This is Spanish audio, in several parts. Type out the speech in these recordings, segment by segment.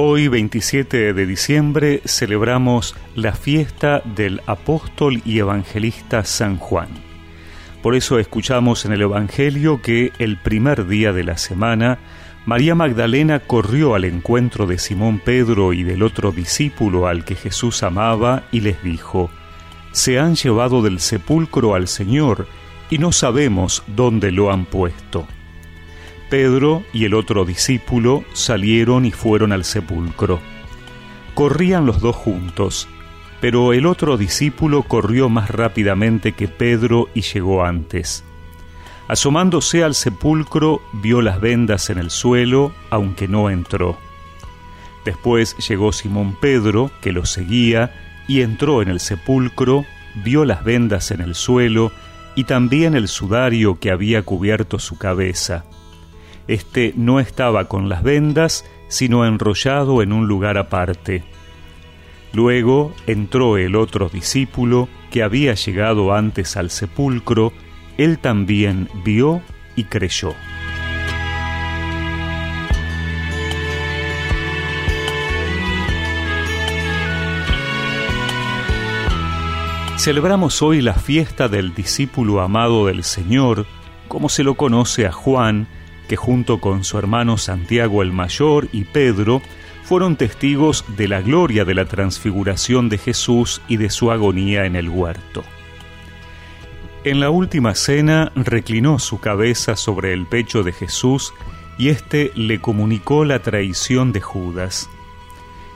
Hoy, 27 de diciembre, celebramos la fiesta del apóstol y evangelista San Juan. Por eso escuchamos en el Evangelio que el primer día de la semana, María Magdalena corrió al encuentro de Simón Pedro y del otro discípulo al que Jesús amaba y les dijo, Se han llevado del sepulcro al Señor y no sabemos dónde lo han puesto. Pedro y el otro discípulo salieron y fueron al sepulcro. Corrían los dos juntos, pero el otro discípulo corrió más rápidamente que Pedro y llegó antes. Asomándose al sepulcro, vio las vendas en el suelo, aunque no entró. Después llegó Simón Pedro, que lo seguía, y entró en el sepulcro, vio las vendas en el suelo, y también el sudario que había cubierto su cabeza este no estaba con las vendas, sino enrollado en un lugar aparte. Luego entró el otro discípulo que había llegado antes al sepulcro, él también vio y creyó. Celebramos hoy la fiesta del discípulo amado del Señor, como se lo conoce a Juan, que junto con su hermano Santiago el Mayor y Pedro fueron testigos de la gloria de la transfiguración de Jesús y de su agonía en el huerto. En la última cena reclinó su cabeza sobre el pecho de Jesús y éste le comunicó la traición de Judas.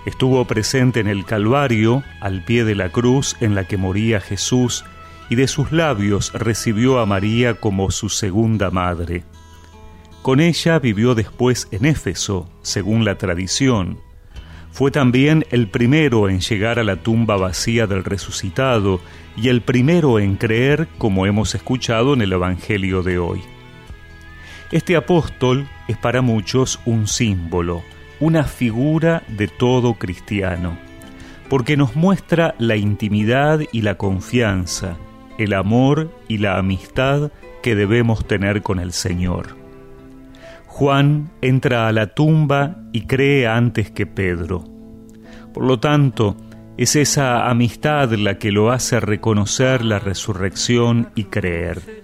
Estuvo presente en el Calvario, al pie de la cruz en la que moría Jesús, y de sus labios recibió a María como su segunda madre. Con ella vivió después en Éfeso, según la tradición. Fue también el primero en llegar a la tumba vacía del resucitado y el primero en creer, como hemos escuchado en el Evangelio de hoy. Este apóstol es para muchos un símbolo, una figura de todo cristiano, porque nos muestra la intimidad y la confianza, el amor y la amistad que debemos tener con el Señor. Juan entra a la tumba y cree antes que Pedro. Por lo tanto, es esa amistad la que lo hace reconocer la resurrección y creer.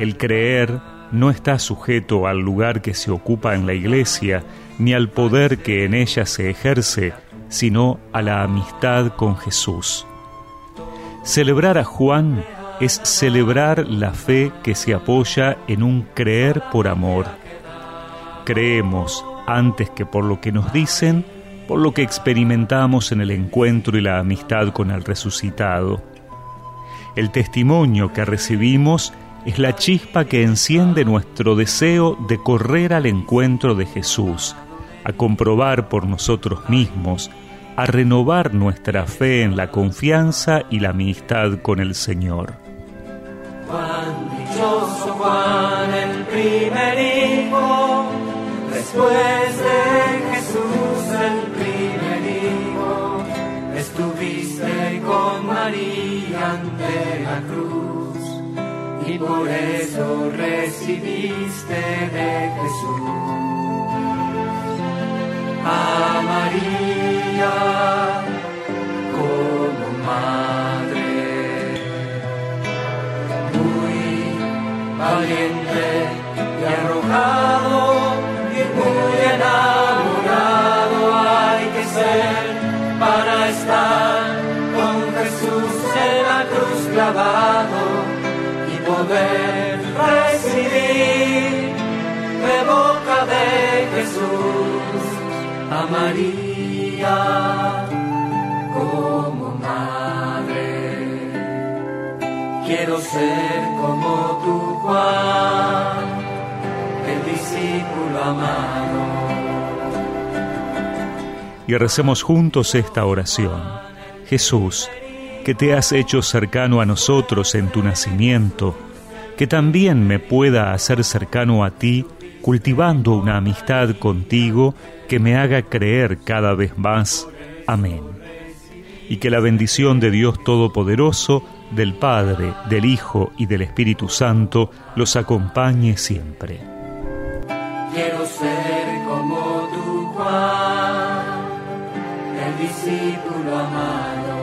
El creer no está sujeto al lugar que se ocupa en la iglesia, ni al poder que en ella se ejerce, sino a la amistad con Jesús. Celebrar a Juan es celebrar la fe que se apoya en un creer por amor creemos antes que por lo que nos dicen, por lo que experimentamos en el encuentro y la amistad con el resucitado. El testimonio que recibimos es la chispa que enciende nuestro deseo de correr al encuentro de Jesús, a comprobar por nosotros mismos, a renovar nuestra fe en la confianza y la amistad con el Señor. Juan, el Después de Jesús el primer hijo, estuviste con María ante la cruz y por eso recibiste de Jesús a María como madre, muy valiente estar con Jesús en la cruz clavado y poder recibir de boca de Jesús a María como madre. Quiero ser como tu Juan y recemos juntos esta oración. Jesús, que te has hecho cercano a nosotros en tu nacimiento, que también me pueda hacer cercano a ti, cultivando una amistad contigo que me haga creer cada vez más. Amén. Y que la bendición de Dios Todopoderoso, del Padre, del Hijo y del Espíritu Santo los acompañe siempre. Quiero ser como tu Juan. Discípulo amado.